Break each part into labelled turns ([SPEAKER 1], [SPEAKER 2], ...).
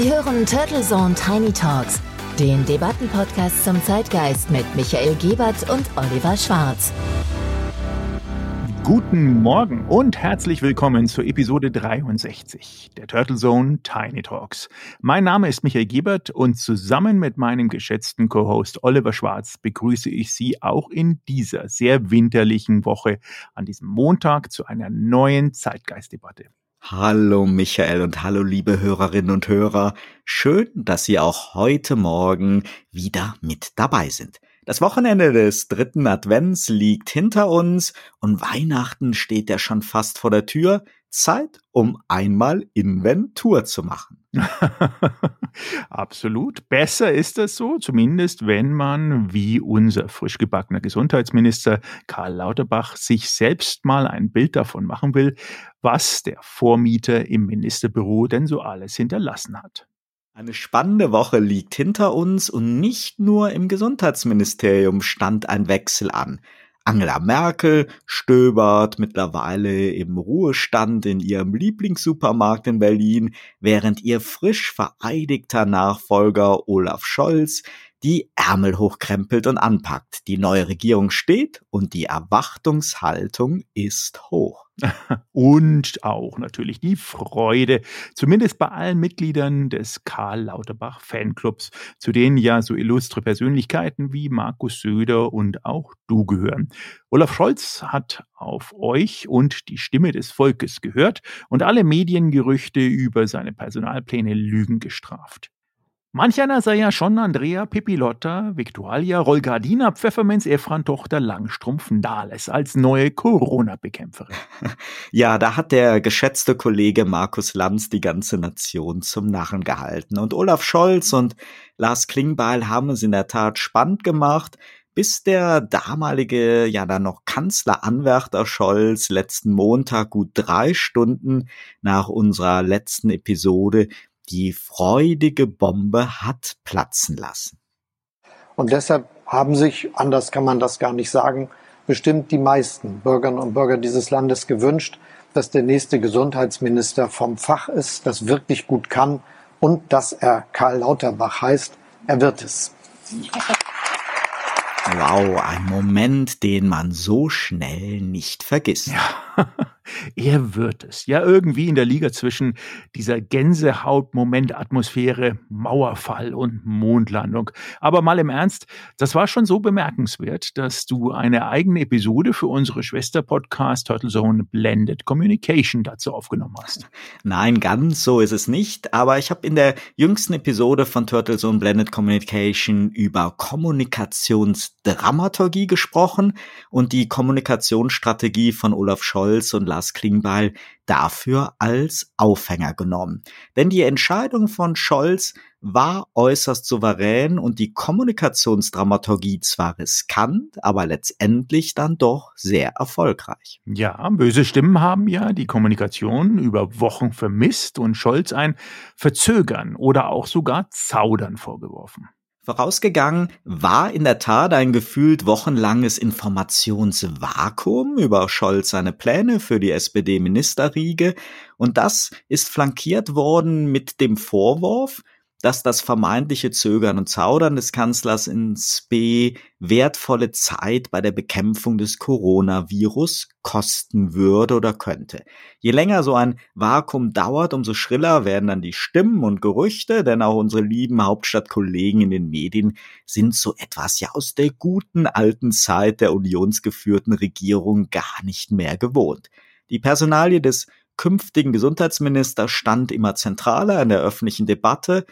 [SPEAKER 1] Sie hören Turtle Zone Tiny Talks, den Debattenpodcast zum Zeitgeist mit Michael Gebert und Oliver Schwarz.
[SPEAKER 2] Guten Morgen und herzlich willkommen zur Episode 63 der Turtle Zone Tiny Talks. Mein Name ist Michael Gebert und zusammen mit meinem geschätzten Co-Host Oliver Schwarz begrüße ich Sie auch in dieser sehr winterlichen Woche an diesem Montag zu einer neuen Zeitgeistdebatte.
[SPEAKER 3] Hallo Michael und hallo liebe Hörerinnen und Hörer. Schön, dass Sie auch heute Morgen wieder mit dabei sind. Das Wochenende des dritten Advents liegt hinter uns und Weihnachten steht ja schon fast vor der Tür. Zeit, um einmal Inventur zu machen.
[SPEAKER 2] Absolut. Besser ist das so, zumindest wenn man, wie unser frisch gebackener Gesundheitsminister Karl Lauterbach, sich selbst mal ein Bild davon machen will, was der Vormieter im Ministerbüro denn so alles hinterlassen hat.
[SPEAKER 3] Eine spannende Woche liegt hinter uns und nicht nur im Gesundheitsministerium stand ein Wechsel an. Angela Merkel stöbert mittlerweile im Ruhestand in ihrem Lieblingssupermarkt in Berlin, während ihr frisch vereidigter Nachfolger Olaf Scholz die Ärmel hochkrempelt und anpackt. Die neue Regierung steht und die Erwartungshaltung ist hoch.
[SPEAKER 2] Und auch natürlich die Freude, zumindest bei allen Mitgliedern des Karl Lauterbach Fanclubs, zu denen ja so illustre Persönlichkeiten wie Markus Söder und auch du gehören. Olaf Scholz hat auf euch und die Stimme des Volkes gehört und alle Mediengerüchte über seine Personalpläne Lügen gestraft. Manch einer sei ja schon Andrea Pipilotta, Victualia, Rolgardina, Pfefferminz, Efran, Tochter Langstrumpf, Nahles als neue Corona-Bekämpferin.
[SPEAKER 3] Ja, da hat der geschätzte Kollege Markus Lanz die ganze Nation zum Narren gehalten. Und Olaf Scholz und Lars Klingbeil haben es in der Tat spannend gemacht, bis der damalige, ja dann noch Kanzleranwärter Scholz letzten Montag gut drei Stunden nach unserer letzten Episode die freudige Bombe hat platzen lassen.
[SPEAKER 4] Und deshalb haben sich, anders kann man das gar nicht sagen, bestimmt die meisten Bürgerinnen und Bürger dieses Landes gewünscht, dass der nächste Gesundheitsminister vom Fach ist, das wirklich gut kann und dass er Karl Lauterbach heißt. Er wird es.
[SPEAKER 3] Wow, ein Moment, den man so schnell nicht vergisst.
[SPEAKER 2] Ja. Er wird es. Ja, irgendwie in der Liga zwischen dieser Gänsehaut-Moment-Atmosphäre, Mauerfall und Mondlandung. Aber mal im Ernst, das war schon so bemerkenswert, dass du eine eigene Episode für unsere Schwester-Podcast Turtle Zone Blended Communication dazu aufgenommen hast.
[SPEAKER 3] Nein, ganz so ist es nicht. Aber ich habe in der jüngsten Episode von Turtle Zone Blended Communication über Kommunikationsdramaturgie gesprochen und die Kommunikationsstrategie von Olaf Scholz und Lars Klingbeil dafür als Aufhänger genommen. Denn die Entscheidung von Scholz war äußerst souverän und die Kommunikationsdramaturgie zwar riskant, aber letztendlich dann doch sehr erfolgreich.
[SPEAKER 2] Ja, böse Stimmen haben ja die Kommunikation über Wochen vermisst und Scholz ein Verzögern oder auch sogar Zaudern vorgeworfen.
[SPEAKER 3] Vorausgegangen. War in der Tat ein gefühlt wochenlanges Informationsvakuum über Scholz seine Pläne für die SPD-Ministerriege und das ist flankiert worden mit dem Vorwurf, dass das vermeintliche Zögern und Zaudern des Kanzlers ins B wertvolle Zeit bei der Bekämpfung des Coronavirus kosten würde oder könnte. Je länger so ein Vakuum dauert, umso schriller werden dann die Stimmen und Gerüchte, denn auch unsere lieben Hauptstadtkollegen in den Medien sind so etwas ja aus der guten alten Zeit der unionsgeführten Regierung gar nicht mehr gewohnt. Die Personalie des künftigen Gesundheitsministers stand immer zentraler in der öffentlichen Debatte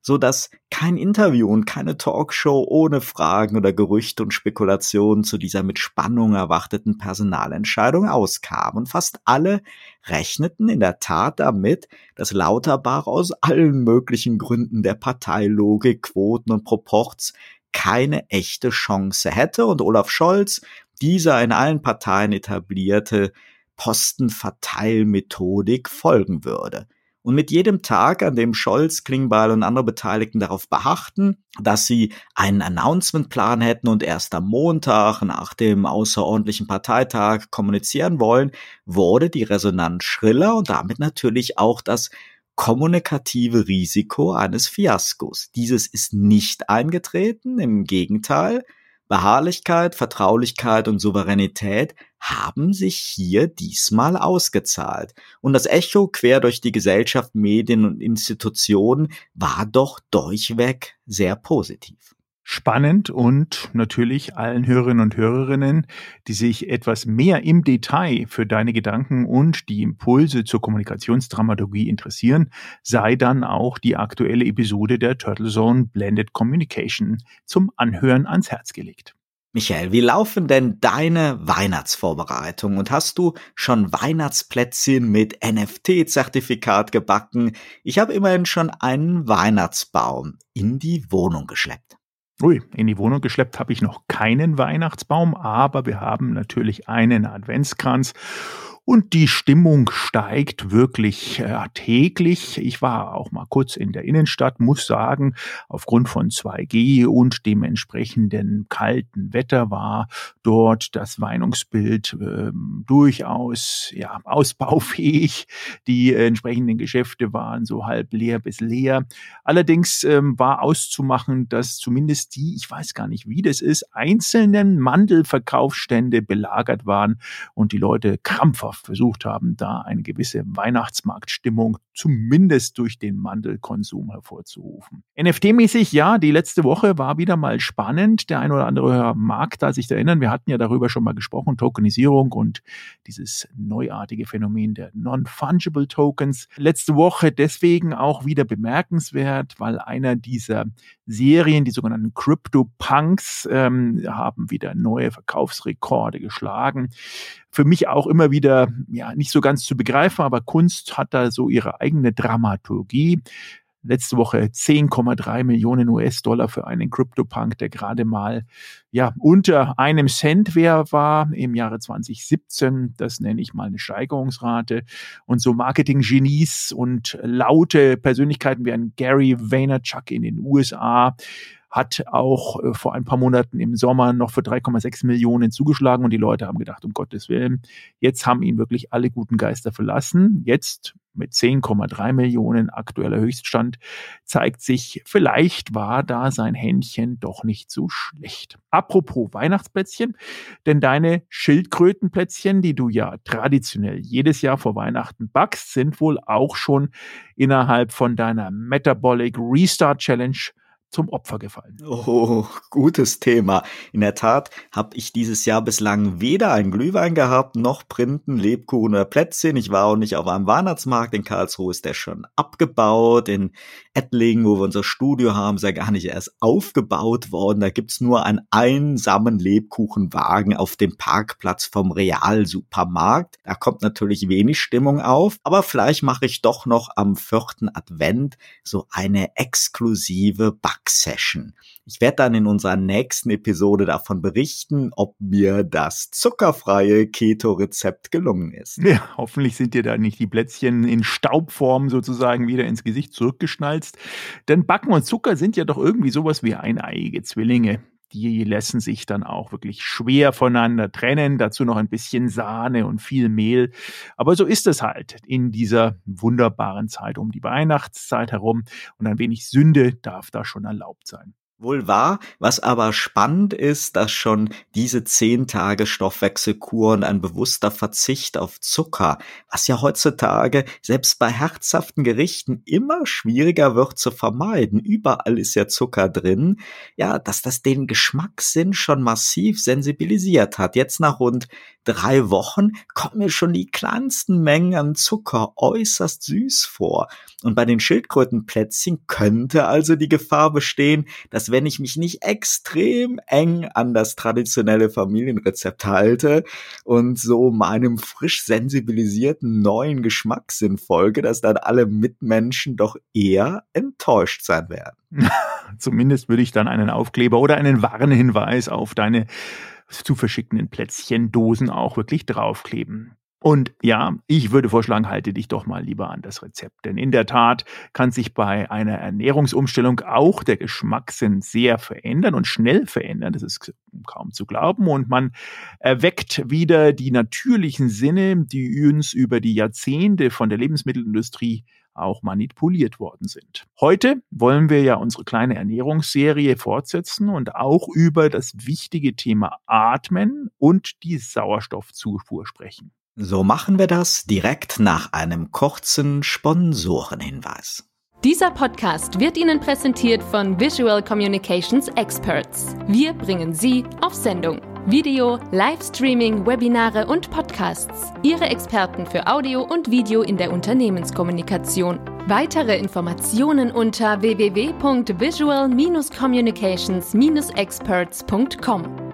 [SPEAKER 3] so dass kein Interview und keine Talkshow ohne Fragen oder Gerüchte und Spekulationen zu dieser mit Spannung erwarteten Personalentscheidung auskam. Und fast alle rechneten in der Tat damit, dass Lauterbach aus allen möglichen Gründen der Parteilogik, Quoten und Proports keine echte Chance hätte und Olaf Scholz, dieser in allen Parteien etablierte Postenverteilmethodik folgen würde. Und mit jedem Tag, an dem Scholz, Klingbeil und andere Beteiligten darauf beharrten, dass sie einen Announcementplan hätten und erst am Montag nach dem außerordentlichen Parteitag kommunizieren wollen, wurde die Resonanz schriller und damit natürlich auch das kommunikative Risiko eines Fiaskos. Dieses ist nicht eingetreten, im Gegenteil, Beharrlichkeit, Vertraulichkeit und Souveränität haben sich hier diesmal ausgezahlt. Und das Echo quer durch die Gesellschaft, Medien und Institutionen war doch durchweg sehr positiv
[SPEAKER 2] spannend und natürlich allen Hörerinnen und Hörerinnen, die sich etwas mehr im Detail für deine Gedanken und die Impulse zur Kommunikationsdramaturgie interessieren, sei dann auch die aktuelle Episode der Turtle Zone Blended Communication zum Anhören ans Herz gelegt.
[SPEAKER 3] Michael, wie laufen denn deine Weihnachtsvorbereitungen und hast du schon Weihnachtsplätzchen mit NFT-Zertifikat gebacken? Ich habe immerhin schon einen Weihnachtsbaum in die Wohnung geschleppt.
[SPEAKER 2] Ui, in die Wohnung geschleppt habe ich noch keinen Weihnachtsbaum, aber wir haben natürlich einen Adventskranz und die Stimmung steigt wirklich äh, täglich. Ich war auch mal kurz in der Innenstadt, muss sagen, aufgrund von 2G und dem entsprechenden kalten Wetter war dort das Weinungsbild äh, durchaus ja, ausbaufähig. Die äh, entsprechenden Geschäfte waren so halb leer bis leer. Allerdings ähm, war auszumachen, dass zumindest die, ich weiß gar nicht, wie das ist, einzelnen Mandelverkaufsstände belagert waren und die Leute krampfhaft versucht haben, da eine gewisse Weihnachtsmarktstimmung zumindest durch den Mandelkonsum hervorzurufen. NFT-mäßig, ja, die letzte Woche war wieder mal spannend. Der ein oder andere mag da sich erinnern. Wir hatten ja darüber schon mal gesprochen, Tokenisierung und dieses neuartige Phänomen der Non-Fungible Tokens. Letzte Woche deswegen auch wieder bemerkenswert, weil einer dieser Serien, die sogenannten Crypto-Punks, ähm, haben wieder neue Verkaufsrekorde geschlagen für mich auch immer wieder ja nicht so ganz zu begreifen, aber Kunst hat da so ihre eigene Dramaturgie. Letzte Woche 10,3 Millionen US-Dollar für einen CryptoPunk, der gerade mal ja unter einem Cent wert war im Jahre 2017. Das nenne ich mal eine Steigerungsrate. Und so Marketing-Genies und laute Persönlichkeiten wie ein Gary Vaynerchuk in den USA hat auch äh, vor ein paar Monaten im Sommer noch für 3,6 Millionen zugeschlagen und die Leute haben gedacht, um Gottes Willen, jetzt haben ihn wirklich alle guten Geister verlassen. Jetzt mit 10,3 Millionen aktueller Höchststand zeigt sich, vielleicht war da sein Händchen doch nicht so schlecht. Apropos Weihnachtsplätzchen, denn deine Schildkrötenplätzchen, die du ja traditionell jedes Jahr vor Weihnachten backst, sind wohl auch schon innerhalb von deiner Metabolic Restart Challenge zum Opfer gefallen.
[SPEAKER 3] Oh, gutes Thema. In der Tat habe ich dieses Jahr bislang weder einen Glühwein gehabt, noch Printen, Lebkuchen oder Plätzchen. Ich war auch nicht auf einem Weihnachtsmarkt. In Karlsruhe ist der schon abgebaut. In Ettlingen, wo wir unser Studio haben, ist er gar nicht erst aufgebaut worden. Da gibt's nur einen einsamen Lebkuchenwagen auf dem Parkplatz vom Realsupermarkt. Da kommt natürlich wenig Stimmung auf. Aber vielleicht mache ich doch noch am vierten Advent so eine exklusive Back Session. Ich werde dann in unserer nächsten Episode davon berichten, ob mir das zuckerfreie Keto-Rezept gelungen ist.
[SPEAKER 2] Ja, hoffentlich sind dir da nicht die Plätzchen in Staubform sozusagen wieder ins Gesicht zurückgeschnalzt. Denn Backen und Zucker sind ja doch irgendwie sowas wie eineiige Zwillinge die lassen sich dann auch wirklich schwer voneinander trennen. Dazu noch ein bisschen Sahne und viel Mehl. Aber so ist es halt in dieser wunderbaren Zeit um die Weihnachtszeit herum. Und ein wenig Sünde darf da schon erlaubt sein.
[SPEAKER 3] Wohl wahr, was aber spannend ist, dass schon diese zehn Tage Stoffwechselkur und ein bewusster Verzicht auf Zucker, was ja heutzutage selbst bei herzhaften Gerichten immer schwieriger wird zu vermeiden, überall ist ja Zucker drin, ja, dass das den Geschmackssinn schon massiv sensibilisiert hat. Jetzt nach rund drei Wochen kommen mir schon die kleinsten Mengen an Zucker äußerst süß vor. Und bei den Schildkrötenplätzchen könnte also die Gefahr bestehen, wenn ich mich nicht extrem eng an das traditionelle Familienrezept halte und so meinem frisch sensibilisierten neuen Geschmackssinn folge, dass dann alle Mitmenschen doch eher enttäuscht sein werden.
[SPEAKER 2] Zumindest würde ich dann einen Aufkleber oder einen Warnhinweis auf deine zu verschickenden Plätzchendosen auch wirklich draufkleben. Und ja, ich würde vorschlagen, halte dich doch mal lieber an das Rezept. Denn in der Tat kann sich bei einer Ernährungsumstellung auch der Geschmackssinn sehr verändern und schnell verändern. Das ist kaum zu glauben. Und man erweckt wieder die natürlichen Sinne, die uns über die Jahrzehnte von der Lebensmittelindustrie auch manipuliert worden sind. Heute wollen wir ja unsere kleine Ernährungsserie fortsetzen und auch über das wichtige Thema Atmen und die Sauerstoffzufuhr sprechen.
[SPEAKER 3] So machen wir das direkt nach einem kurzen Sponsorenhinweis.
[SPEAKER 5] Dieser Podcast wird Ihnen präsentiert von Visual Communications Experts. Wir bringen Sie auf Sendung. Video, Livestreaming, Webinare und Podcasts. Ihre Experten für Audio und Video in der Unternehmenskommunikation. Weitere Informationen unter www.visual-communications-experts.com.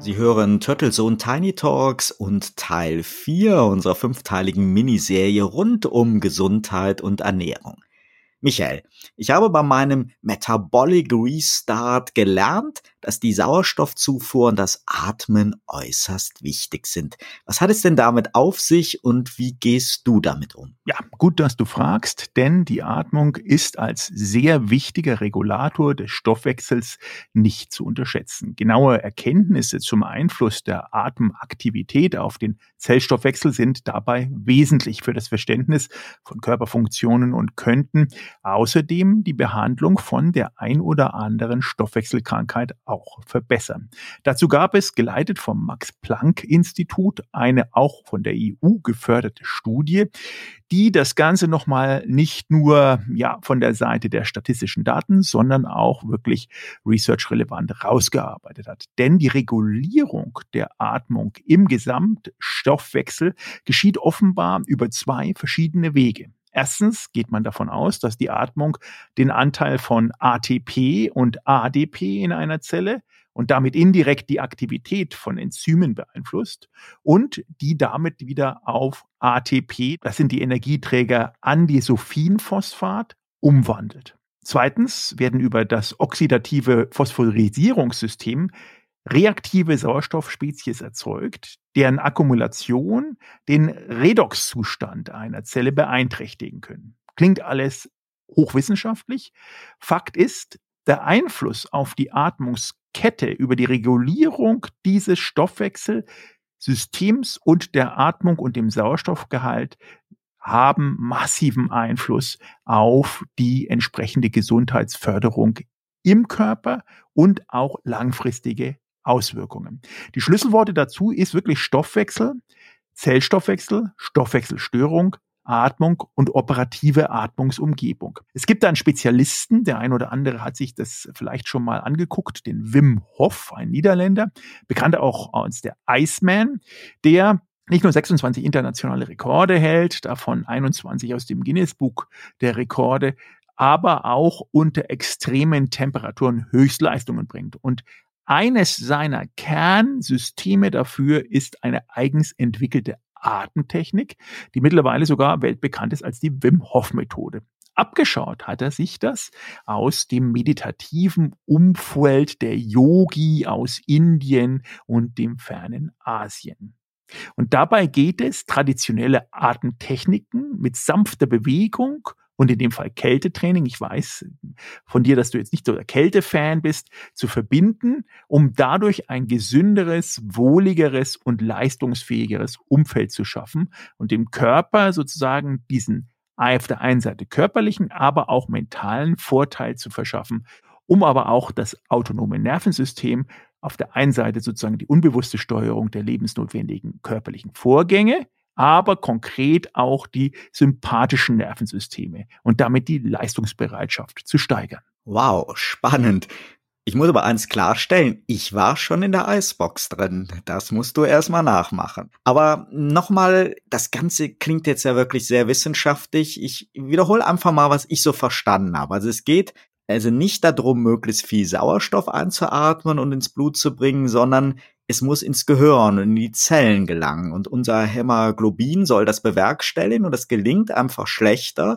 [SPEAKER 3] Sie hören Turtlesohn Tiny Talks und Teil 4 unserer fünfteiligen Miniserie rund um Gesundheit und Ernährung. Michael, ich habe bei meinem Metabolic Restart gelernt, dass die Sauerstoffzufuhr und das Atmen äußerst wichtig sind. Was hat es denn damit auf sich und wie gehst du damit um?
[SPEAKER 2] Ja, gut, dass du fragst, denn die Atmung ist als sehr wichtiger Regulator des Stoffwechsels nicht zu unterschätzen. Genaue Erkenntnisse zum Einfluss der Atemaktivität auf den Zellstoffwechsel sind dabei wesentlich für das Verständnis von Körperfunktionen und könnten außerdem die Behandlung von der ein oder anderen Stoffwechselkrankheit auch verbessern. Dazu gab es, geleitet vom Max-Planck-Institut, eine auch von der EU geförderte Studie, die das Ganze nochmal nicht nur ja, von der Seite der statistischen Daten, sondern auch wirklich research-relevant rausgearbeitet hat. Denn die Regulierung der Atmung im Gesamtstoffwechsel geschieht offenbar über zwei verschiedene Wege. Erstens geht man davon aus, dass die Atmung den Anteil von ATP und ADP in einer Zelle und damit indirekt die Aktivität von Enzymen beeinflusst und die damit wieder auf ATP, das sind die Energieträger Andisophinphosphat, umwandelt. Zweitens werden über das oxidative Phosphorisierungssystem reaktive Sauerstoffspezies erzeugt, deren Akkumulation den Redoxzustand einer Zelle beeinträchtigen können. Klingt alles hochwissenschaftlich. Fakt ist, der Einfluss auf die Atmungskette über die Regulierung dieses Stoffwechselsystems und der Atmung und dem Sauerstoffgehalt haben massiven Einfluss auf die entsprechende Gesundheitsförderung im Körper und auch langfristige Auswirkungen. Die Schlüsselworte dazu ist wirklich Stoffwechsel, Zellstoffwechsel, Stoffwechselstörung, Atmung und operative Atmungsumgebung. Es gibt da einen Spezialisten, der ein oder andere hat sich das vielleicht schon mal angeguckt, den Wim Hof, ein Niederländer, bekannt auch als der Iceman, der nicht nur 26 internationale Rekorde hält, davon 21 aus dem Guinness Buch der Rekorde, aber auch unter extremen Temperaturen Höchstleistungen bringt. Und eines seiner Kernsysteme dafür ist eine eigens entwickelte Atemtechnik, die mittlerweile sogar weltbekannt ist als die Wim Hof Methode. Abgeschaut hat er sich das aus dem meditativen Umfeld der Yogi aus Indien und dem fernen Asien. Und dabei geht es, traditionelle Atemtechniken mit sanfter Bewegung und in dem Fall Kältetraining, ich weiß von dir, dass du jetzt nicht so der Kältefan bist, zu verbinden, um dadurch ein gesünderes, wohligeres und leistungsfähigeres Umfeld zu schaffen und dem Körper sozusagen diesen auf der einen Seite körperlichen, aber auch mentalen Vorteil zu verschaffen, um aber auch das autonome Nervensystem auf der einen Seite sozusagen die unbewusste Steuerung der lebensnotwendigen körperlichen Vorgänge, aber konkret auch die sympathischen Nervensysteme und damit die Leistungsbereitschaft zu steigern.
[SPEAKER 3] Wow, spannend. Ich muss aber eins klarstellen, ich war schon in der Eisbox drin. Das musst du erstmal nachmachen. Aber nochmal, das Ganze klingt jetzt ja wirklich sehr wissenschaftlich. Ich wiederhole einfach mal, was ich so verstanden habe. Also es geht also nicht darum, möglichst viel Sauerstoff einzuatmen und ins Blut zu bringen, sondern es muss ins Gehirn und in die Zellen gelangen. Und unser Hämoglobin soll das bewerkstelligen und das gelingt einfach schlechter,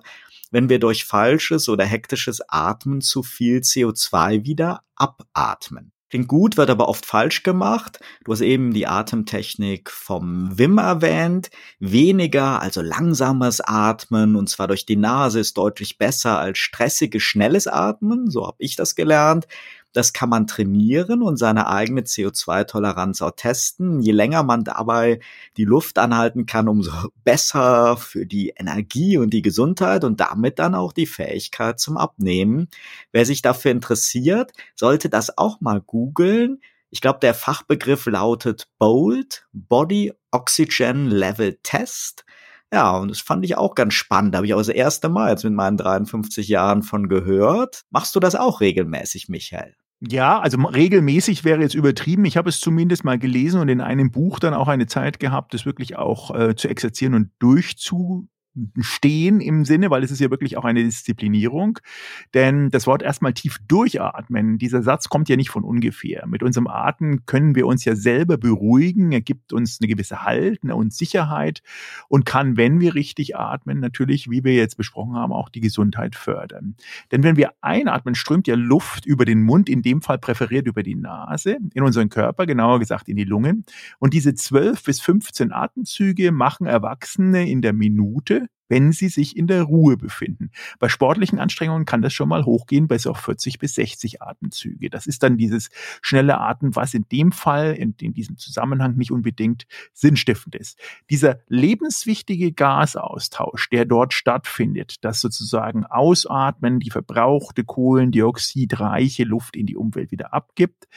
[SPEAKER 3] wenn wir durch falsches oder hektisches Atmen zu viel CO2 wieder abatmen. Klingt gut, wird aber oft falsch gemacht. Du hast eben die Atemtechnik vom Wim erwähnt. Weniger, also langsames Atmen, und zwar durch die Nase, ist deutlich besser als stressiges, schnelles Atmen. So habe ich das gelernt. Das kann man trainieren und seine eigene CO2-Toleranz auch testen. Je länger man dabei die Luft anhalten kann, umso besser für die Energie und die Gesundheit und damit dann auch die Fähigkeit zum Abnehmen. Wer sich dafür interessiert, sollte das auch mal googeln. Ich glaube, der Fachbegriff lautet BOLD, Body Oxygen Level Test. Ja, und das fand ich auch ganz spannend. Da habe ich auch das erste Mal jetzt mit meinen 53 Jahren von gehört. Machst du das auch regelmäßig, Michael?
[SPEAKER 2] Ja, also regelmäßig wäre jetzt übertrieben. Ich habe es zumindest mal gelesen und in einem Buch dann auch eine Zeit gehabt, das wirklich auch äh, zu exerzieren und durchzu stehen im Sinne, weil es ist ja wirklich auch eine Disziplinierung. Denn das Wort erstmal tief durchatmen, dieser Satz kommt ja nicht von ungefähr. Mit unserem Atmen können wir uns ja selber beruhigen. Er gibt uns eine gewisse Halt und Sicherheit und kann, wenn wir richtig atmen, natürlich, wie wir jetzt besprochen haben, auch die Gesundheit fördern. Denn wenn wir einatmen, strömt ja Luft über den Mund, in dem Fall präferiert über die Nase, in unseren Körper, genauer gesagt in die Lungen. Und diese 12 bis 15 Atemzüge machen Erwachsene in der Minute wenn sie sich in der Ruhe befinden. Bei sportlichen Anstrengungen kann das schon mal hochgehen bei so 40 bis 60 Atemzüge. Das ist dann dieses schnelle Atmen, was in dem Fall, in, in diesem Zusammenhang nicht unbedingt sinnstiftend ist. Dieser lebenswichtige Gasaustausch, der dort stattfindet, das sozusagen Ausatmen, die verbrauchte kohlendioxidreiche Luft in die Umwelt wieder abgibt,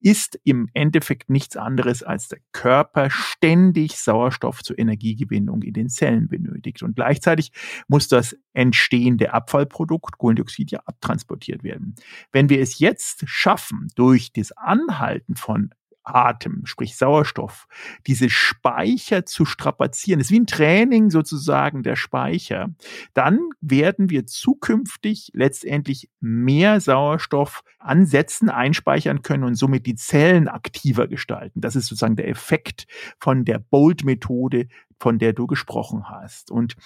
[SPEAKER 2] ist im Endeffekt nichts anderes als der Körper ständig Sauerstoff zur Energiegewinnung in den Zellen benötigt. Und gleichzeitig gleichzeitig muss das entstehende Abfallprodukt Kohlendioxid ja abtransportiert werden. Wenn wir es jetzt schaffen, durch das Anhalten von Atem, sprich Sauerstoff, diese Speicher zu strapazieren, ist wie ein Training sozusagen der Speicher, dann werden wir zukünftig letztendlich mehr Sauerstoff ansetzen, einspeichern können und somit die Zellen aktiver gestalten. Das ist sozusagen der Effekt von der Bold-Methode, von der du gesprochen hast. Und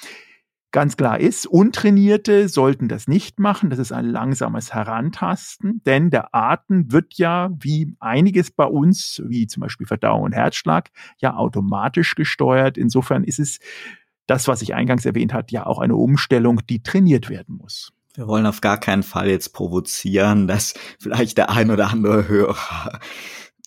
[SPEAKER 2] Ganz klar ist, Untrainierte sollten das nicht machen. Das ist ein langsames Herantasten, denn der Atem wird ja, wie einiges bei uns, wie zum Beispiel Verdauung und Herzschlag, ja automatisch gesteuert. Insofern ist es das, was ich eingangs erwähnt hat, ja auch eine Umstellung, die trainiert werden muss.
[SPEAKER 3] Wir wollen auf gar keinen Fall jetzt provozieren, dass vielleicht der ein oder andere Hörer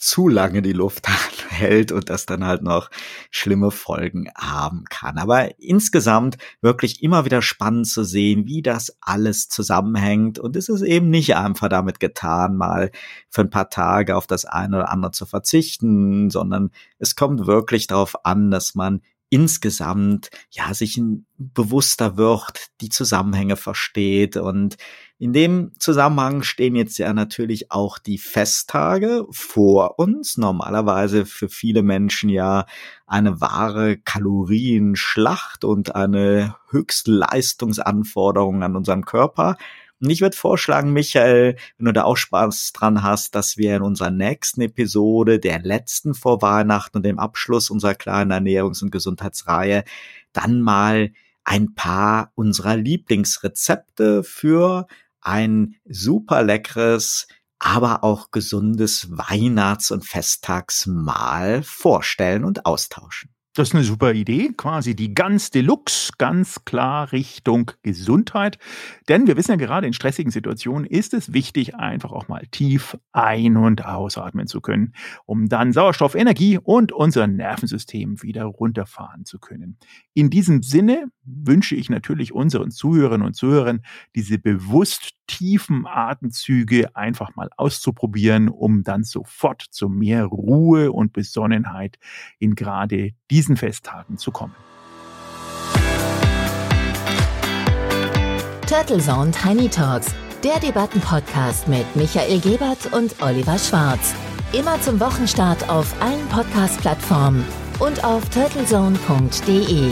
[SPEAKER 3] zu lange die Luft hält und das dann halt noch schlimme Folgen haben kann. Aber insgesamt wirklich immer wieder spannend zu sehen, wie das alles zusammenhängt. Und es ist eben nicht einfach damit getan, mal für ein paar Tage auf das eine oder andere zu verzichten, sondern es kommt wirklich darauf an, dass man insgesamt ja sich bewusster wird, die Zusammenhänge versteht und in dem Zusammenhang stehen jetzt ja natürlich auch die Festtage vor uns. Normalerweise für viele Menschen ja eine wahre Kalorienschlacht und eine Höchstleistungsanforderung an unseren Körper. Und ich würde vorschlagen, Michael, wenn du da auch Spaß dran hast, dass wir in unserer nächsten Episode, der letzten vor Weihnachten und dem Abschluss unserer kleinen Ernährungs- und Gesundheitsreihe, dann mal ein paar unserer Lieblingsrezepte für ein super leckeres, aber auch gesundes Weihnachts- und Festtagsmahl vorstellen und austauschen.
[SPEAKER 2] Das ist eine super Idee, quasi die ganz Deluxe, ganz klar Richtung Gesundheit. Denn wir wissen ja gerade in stressigen Situationen ist es wichtig, einfach auch mal tief ein- und ausatmen zu können, um dann Sauerstoff, Energie und unser Nervensystem wieder runterfahren zu können. In diesem Sinne wünsche ich natürlich unseren Zuhörerinnen und Zuhörern diese bewusst tiefen Atemzüge einfach mal auszuprobieren, um dann sofort zu mehr Ruhe und Besonnenheit in gerade diesen Festtagen zu kommen.
[SPEAKER 1] Turtle Zone Tiny Talks, der Debattenpodcast mit Michael Gebert und Oliver Schwarz. Immer zum Wochenstart auf allen Podcast-Plattformen und auf turtlezone.de.